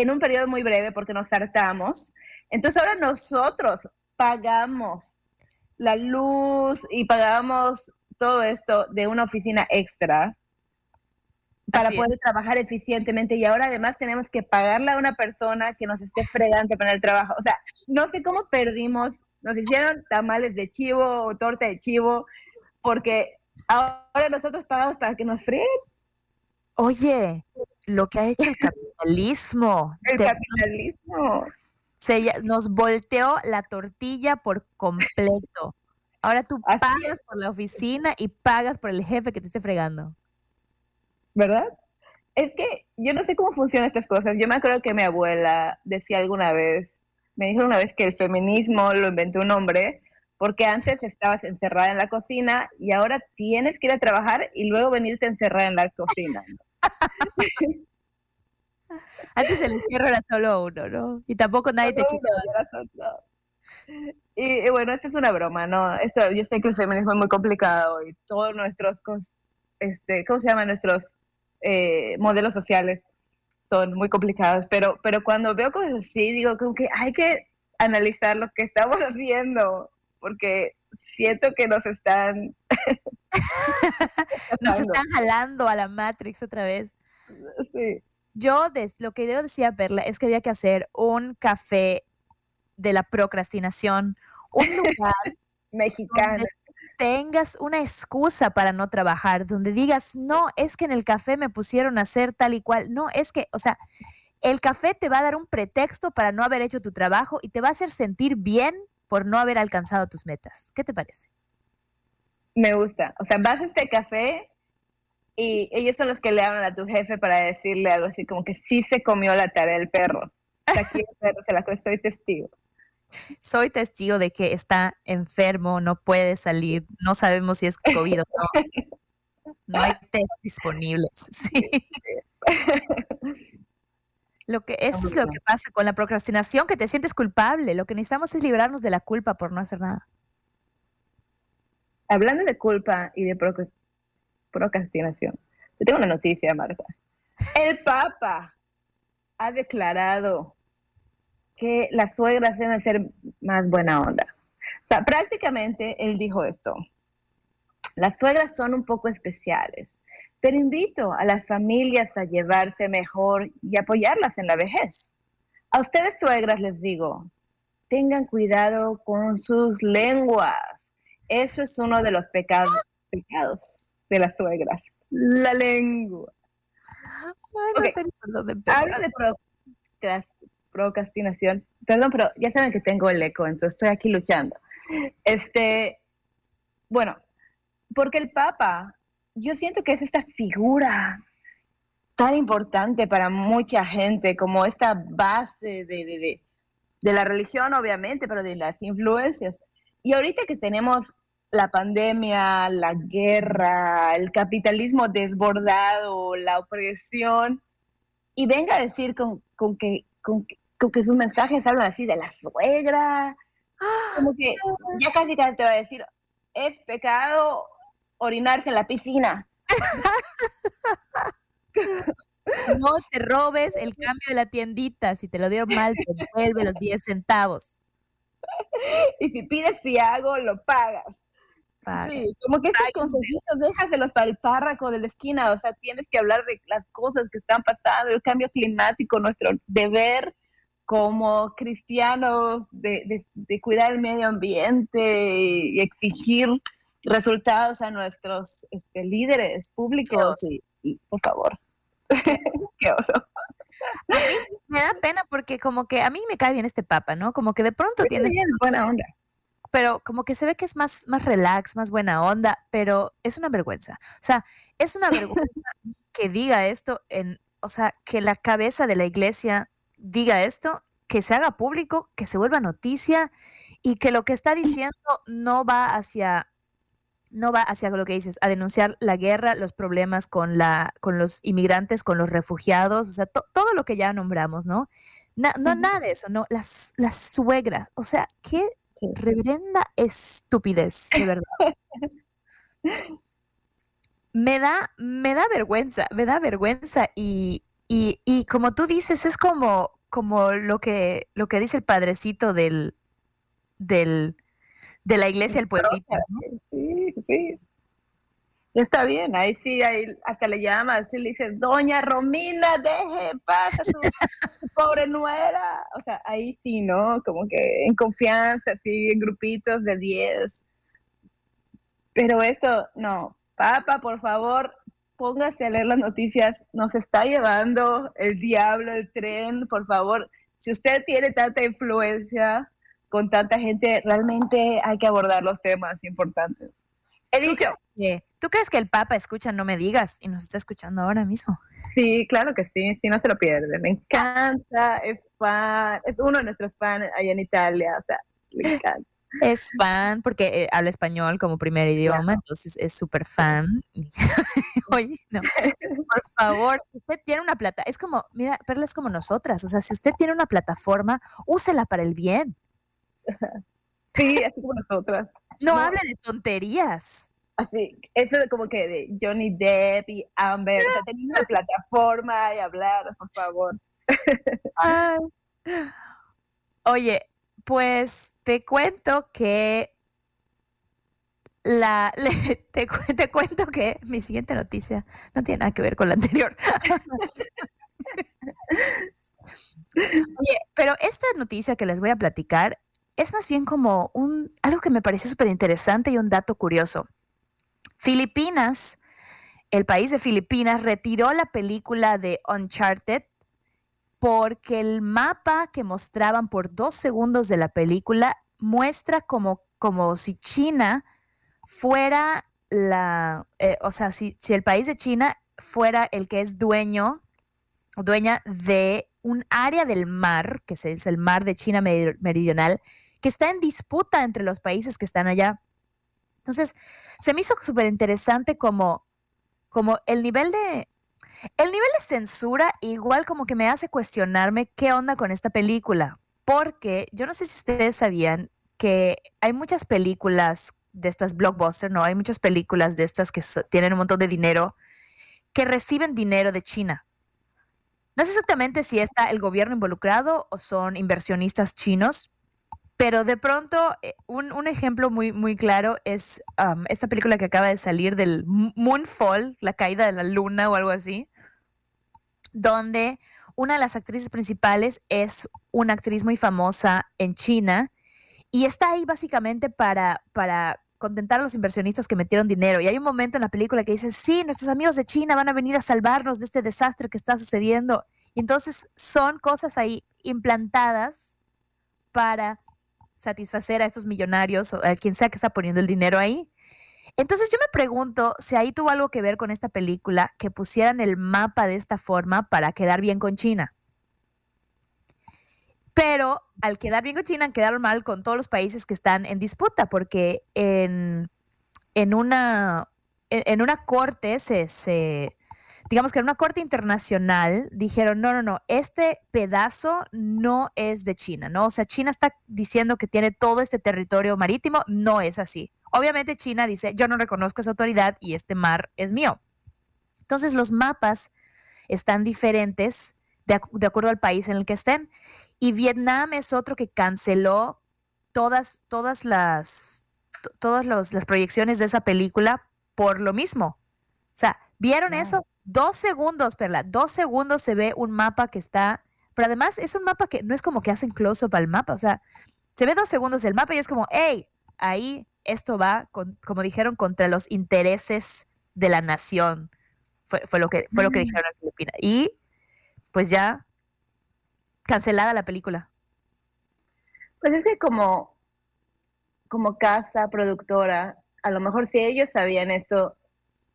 en un periodo muy breve porque nos hartamos. Entonces ahora nosotros pagamos la luz y pagamos todo esto de una oficina extra para Así poder es. trabajar eficientemente y ahora además tenemos que pagarle a una persona que nos esté fregando para el trabajo. O sea, no sé cómo perdimos, nos hicieron tamales de chivo o torta de chivo porque ahora nosotros pagamos para que nos freguen Oye, lo que ha hecho el capitalismo. [LAUGHS] el te- capitalismo. se nos volteó la tortilla por completo. Ahora tú Así pagas por la oficina y pagas por el jefe que te esté fregando. ¿verdad? Es que yo no sé cómo funcionan estas cosas. Yo me acuerdo que mi abuela decía alguna vez, me dijo una vez que el feminismo lo inventó un hombre, porque antes estabas encerrada en la cocina y ahora tienes que ir a trabajar y luego venirte a encerrar en la cocina. Antes el encierro era solo uno, ¿no? Y tampoco nadie te Solo solo. Y, y bueno, esto es una broma, ¿no? Esto, yo sé que el feminismo es muy complicado y todos nuestros, este, ¿cómo se llaman? Nuestros eh, modelos sociales son muy complicados, pero, pero cuando veo cosas así, digo como que hay que analizar lo que estamos haciendo, porque siento que nos están... [LAUGHS] Nos están jalando a la Matrix otra vez. Sí. Yo, des- lo que yo decía, Perla, es que había que hacer un café de la procrastinación, un lugar [LAUGHS] Mexicana. donde tengas una excusa para no trabajar, donde digas, no, es que en el café me pusieron a hacer tal y cual. No, es que, o sea, el café te va a dar un pretexto para no haber hecho tu trabajo y te va a hacer sentir bien por no haber alcanzado tus metas. ¿Qué te parece? Me gusta. O sea, vas a este café y ellos son los que le hablan a tu jefe para decirle algo así como que sí se comió la tarea del perro. Aquí el [LAUGHS] perro se la comió, soy testigo. Soy testigo de que está enfermo, no puede salir, no sabemos si es COVID o no. [LAUGHS] No hay test disponibles. [LAUGHS] Sí. Lo que, eso es lo que pasa con la procrastinación, que te sientes culpable. Lo que necesitamos es librarnos de la culpa por no hacer nada. Hablando de culpa y de proc- procrastinación, yo tengo una noticia, Marta. El Papa ha declarado que las suegras deben ser más buena onda. O sea, prácticamente él dijo esto. Las suegras son un poco especiales, pero invito a las familias a llevarse mejor y apoyarlas en la vejez. A ustedes, suegras, les digo, tengan cuidado con sus lenguas. Eso es uno de los pecados, pecados de las suegras. La lengua. Ay, no Ok. sé ni por dónde empezar. Hablo de procras- procrastinación. Perdón, pero ya saben que tengo el eco, entonces estoy aquí luchando. Este, bueno, porque el Papa, yo siento que es esta figura tan importante para mucha gente, como esta base de, de, de, de la religión, obviamente, pero de las influencias. Y ahorita que tenemos la pandemia, la guerra, el capitalismo desbordado, la opresión, y venga a decir con, con que, con, con que sus mensajes hablan así de la suegra, como que ya casi te va a decir, es pecado orinarse en la piscina. [LAUGHS] No te robes el cambio de la tiendita. Si te lo dieron mal, te devuelve los 10 centavos. [LAUGHS] y si pides fiago, lo pagas. Pagas. Sí, como que estos consejitos, déjaselos para el párraco de la esquina, o sea, tienes que hablar de las cosas que están pasando, el cambio climático, nuestro deber como cristianos de, de- de cuidar el medio ambiente y exigir resultados a nuestros este, líderes públicos. Y, y, por favor, [LAUGHS] qué oso. Me da pena porque como que a mí me cae bien este papa, ¿no? Como que de pronto tiene Bien, buena onda. pero como que se ve que es más, más relax, más buena onda, pero es una vergüenza. O sea, es una vergüenza [LAUGHS] que diga esto en, o sea, que la cabeza de la iglesia diga esto, que se haga público, que se vuelva noticia y que lo que está diciendo no va hacia no va hacia lo que dices, a denunciar la guerra, los problemas con la con los inmigrantes, con los refugiados, o sea, to- todo lo que ya nombramos, ¿no? Na- no nada de eso, no, las las suegras, o sea, qué Sí. reverenda estupidez, de verdad. [LAUGHS] me da, me da vergüenza, me da vergüenza y, y, y como tú dices, es como, como lo que, lo que dice el padrecito del, del, de la iglesia del pueblito. Sí, sí. Está bien, ahí sí, ahí hasta le llamas, y le dices, Doña Romina, deje en paz a su, su [LAUGHS] pobre nuera. O sea, ahí sí, ¿no? Como que en confianza, así, en grupitos de 10. Pero esto, no. Papa, por favor, póngase a leer las noticias. Nos está llevando el diablo, el tren, por favor. Si usted tiene tanta influencia con tanta gente, realmente hay que abordar los temas importantes. He ¿Tú dicho, crees, que, ¿Tú crees que el Papa escucha No Me Digas y nos está escuchando ahora mismo? sí, claro que sí, sí, no se lo pierde. Me encanta, es fan, es uno de nuestros fans allá en Italia, o sea, le encanta. Es fan porque eh, habla español como primer idioma, entonces es súper fan. [LAUGHS] Oye, no. Por favor, si usted tiene una plata, es como, mira, Perla es como nosotras, o sea, si usted tiene una plataforma, úsela para el bien. [LAUGHS] Sí, así como nosotras. No, No. hable de tonterías. Así, eso de como que de Johnny Depp y Amber, o sea, tener una plataforma y hablar, por favor. [LAUGHS] Ay. Oye, pues te cuento que la le- [LAUGHS] te, cu- te cuento que mi siguiente noticia no tiene nada que ver con la anterior. Oye, pero esta noticia que les voy a platicar es más bien como un algo que me pareció súper interesante y un dato curioso. Filipinas, el país de Filipinas retiró la película de Uncharted porque el mapa que mostraban por dos segundos de la película muestra como, como si China fuera la, eh, o sea, si, si el país de China fuera el que es dueño, dueña de un área del mar, que es el mar de China meri- meridional, que está en disputa entre los países que están allá. Entonces, se me hizo súper interesante como, como el nivel de, el nivel de censura igual como que me hace cuestionarme qué onda con esta película, porque yo no sé si ustedes sabían que hay muchas películas de estas blockbusters, no, hay muchas películas de estas que tienen un montón de dinero que reciben dinero de China. No sé exactamente si está el gobierno involucrado o son inversionistas chinos, pero de pronto eh, un, un ejemplo muy, muy claro es um, esta película que acaba de salir del Mo- Moonfall, la caída de la luna o algo así, donde una de las actrices principales es una actriz muy famosa en China y está ahí básicamente para, para contentar a los inversionistas que metieron dinero. Y hay un momento en la película que dice, sí, nuestros amigos de China van a venir a salvarnos de este desastre que está sucediendo. Y entonces son cosas ahí implantadas para satisfacer a estos millonarios o a quien sea que está poniendo el dinero ahí. Entonces yo me pregunto si ahí tuvo algo que ver con esta película que pusieran el mapa de esta forma para quedar bien con China. Pero al quedar bien con China, quedaron mal con todos los países que están en disputa, porque en, en una, en, una corte se, digamos que en una corte internacional dijeron, no, no, no, este pedazo no es de China, ¿no? O sea, China está diciendo que tiene todo este territorio marítimo, no es así. Obviamente China dice, yo no reconozco esa autoridad y este mar es mío. Entonces los mapas están diferentes de, de acuerdo al país en el que estén. Y Vietnam es otro que canceló todas, todas las, to- todas los- las proyecciones de esa película por lo mismo. O sea, ¿vieron eso? Dos segundos, Perla, dos segundos se ve un mapa que está, pero además es un mapa que no es como que hacen close-up al mapa, o sea, se ve dos segundos el mapa y es como, hey, ahí esto va, con, como dijeron, contra los intereses de la nación. Fue, fue lo que, fue lo que Mm. dijeron en Filipinas. Y pues ya cancelada la película. Pues es que como, como casa productora, a lo mejor si ellos sabían esto,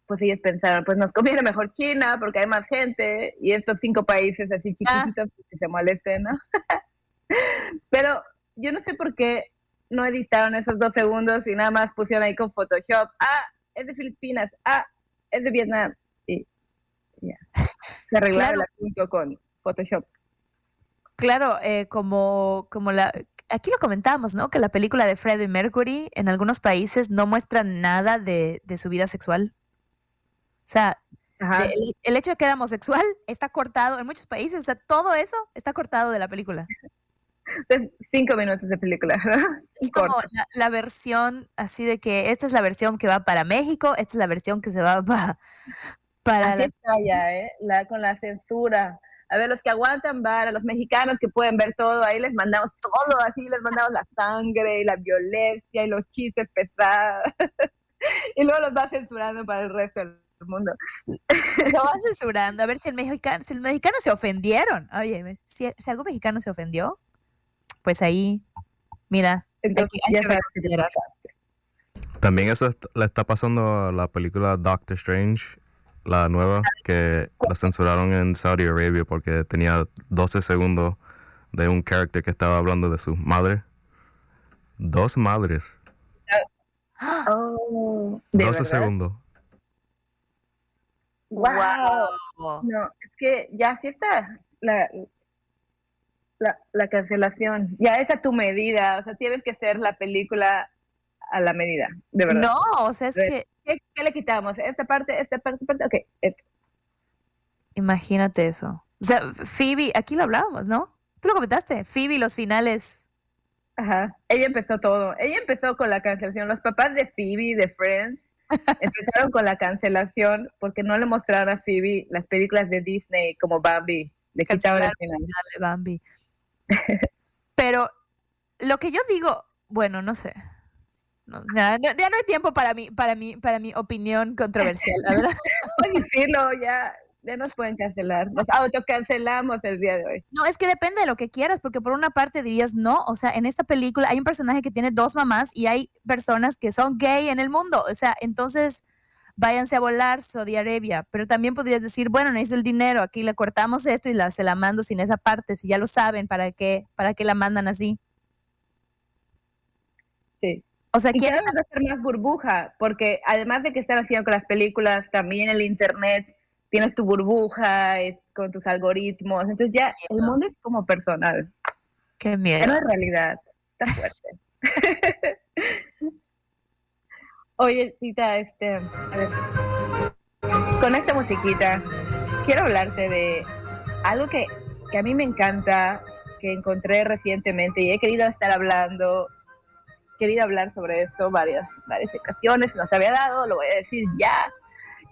pues ellos pensaron, pues nos conviene mejor China porque hay más gente y estos cinco países así Ah. chiquititos que se molesten, ¿no? [LAUGHS] Pero yo no sé por qué no editaron esos dos segundos y nada más pusieron ahí con Photoshop, ah, es de Filipinas, ah, es de Vietnam. Y ya, se arreglaron Claro. el asunto con Photoshop. Claro, eh, como, como la, aquí lo comentábamos, ¿no? Que la película de Freddie Mercury en algunos países no muestra nada de, de su vida sexual. O sea, de- el, el hecho de que era homosexual [LAUGHS] está cortado en muchos países, o sea, todo eso está cortado de la película. Cinco minutos de película. [LAUGHS] Es como la, la versión así de que esta es la versión que va para México, esta es la versión que se va pa- para... Así la- está ya, ¿eh? La, con la censura. A ver, los que aguantan bar, a los mexicanos que pueden ver todo, ahí les mandamos todo, así les mandamos la sangre y la violencia y los chistes pesados. [LAUGHS] y luego los va censurando para el resto del mundo. Lo va censurando, [LAUGHS] a ver si el mexicano, si el mexicano se ofendieron. Oye, si, si algún mexicano se ofendió, pues ahí, mira, Entonces, hay ya que sabes que reconsiderar. También eso le está pasando a la película Doctor Strange, la nueva, que la censuraron en Saudi Arabia porque tenía 12 segundos de un character que estaba hablando de su madre. Dos madres. [GASPS] Oh, ¿de 12 verdad? segundos. Wow. Wow. No, es que ya sí está la, la, la cancelación. Ya es a tu medida. O sea, tienes que hacer la película a la medida, de verdad. No, o sea, es que ¿Qué, qué le quitamos? Esta parte, esta parte, esta parte. Ok, esto. imagínate eso. O sea, Phoebe, aquí lo hablábamos, ¿no? Tú lo comentaste, Phoebe, los finales. Ajá. Ella empezó todo. Ella empezó con la cancelación. Los papás de Phoebe, de Friends, empezaron con la cancelación porque no le mostraron a Phoebe las películas de Disney como Bambi. Le quitaban el final. Bambi. Pero lo que yo digo, bueno, no sé. No, ya, no- ya no hay tiempo para mi, para mi, para mi opinión controversial, la verdad. [LAUGHS] Decirlo, ya, ya nos pueden cancelar. Nos autocancelamos el día de hoy. No, es que depende de lo que quieras, porque por una parte dirías no, o sea, en esta película hay un personaje que tiene dos mamás y hay personas que son gay en el mundo, o sea, entonces váyanse a volar Saudi Arabia, pero también podrías decir, bueno, necesito el dinero, aquí le cortamos esto y la, se la mando sin esa parte, si ya lo saben, ¿para qué, para qué la mandan así? Sí. O sea, Y ¿quién cada vez va a ser más burbuja, porque además de que están haciendo con las películas, también el internet, tienes tu burbuja eh, con tus algoritmos. Entonces ya el mundo es como personal. Qué miedo. no es realidad. Está fuerte. [LAUGHS] Oye, Tita, este, a ver, con esta musiquita, quiero hablarte de algo que, que a mí me encanta, que encontré recientemente y he querido estar hablando, querido hablar sobre esto varias, varias ocasiones, nos había dado, lo voy a decir ya,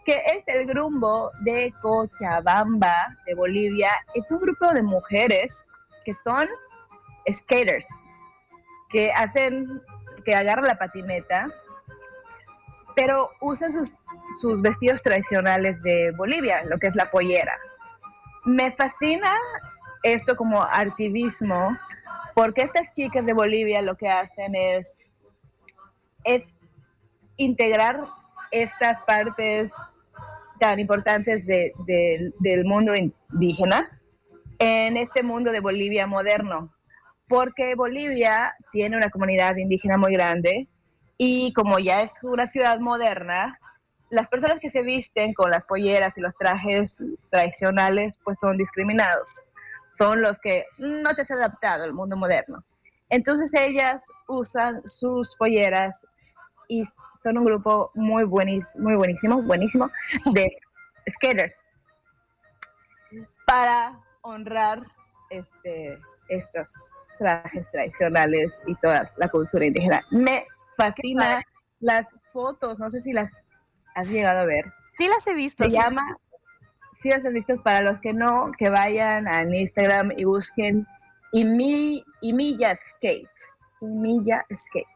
que es el grupo de Cochabamba, de Bolivia. Es un grupo de mujeres que son skaters, que hacen, que agarran la patineta, pero usan sus, sus vestidos tradicionales de Bolivia, lo que es la pollera. Me fascina esto como activismo, porque estas chicas de Bolivia lo que hacen es, es integrar estas partes tan importantes de- de- del mundo indígena en este mundo de Bolivia moderno, porque Bolivia tiene una comunidad indígena muy grande y como ya es una ciudad moderna, las personas que se visten con las polleras y los trajes tradicionales pues son discriminados. Son los que no te has adaptado al mundo moderno. Entonces ellas usan sus polleras y son un grupo muy buenísimo, muy buenísimo, buenísimo de [LAUGHS] skaters para honrar este, estos trajes tradicionales y toda la cultura indígena. Me fascina las fotos, no sé si las has llegado a ver. Sí las he visto. Se sí. llama, sí las has visto, para los que no, que vayan al Instagram y busquen Imi, Imilla Skate. Imilla Skate.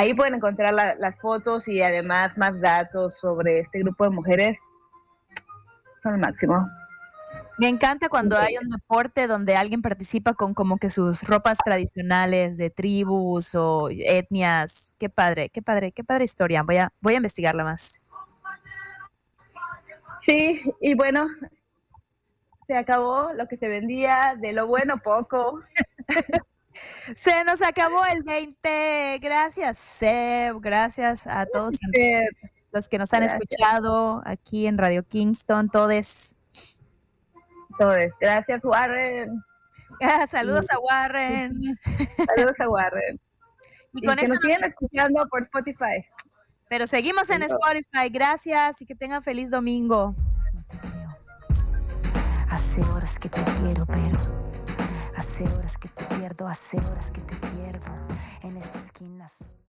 Ahí pueden encontrar la- las fotos y además más datos sobre este grupo de mujeres. Son el máximo. Me encanta cuando hay un deporte donde alguien participa con como que sus ropas tradicionales de tribus o etnias. Qué padre, qué padre, qué padre historia. Voy a, voy a investigarla más. Sí, y bueno, se acabó lo que se vendía, de lo bueno poco. [LAUGHS] Se nos acabó el 20. Gracias, Seb. Gracias a todos los que nos han Gracias. escuchado aquí en Radio Kingston. Todes. Entonces, gracias Warren. [LAUGHS] Ah, [LAUGHS] saludos a Warren. Saludos [LAUGHS] a Warren. Y Y con que eso nos nos- siguen escuchando por Spotify. Pero seguimos en Spotify. Gracias y que tengan feliz domingo. Hace horas que te quiero, pero Hace horas que te pierdo, hace horas que te pierdo. Este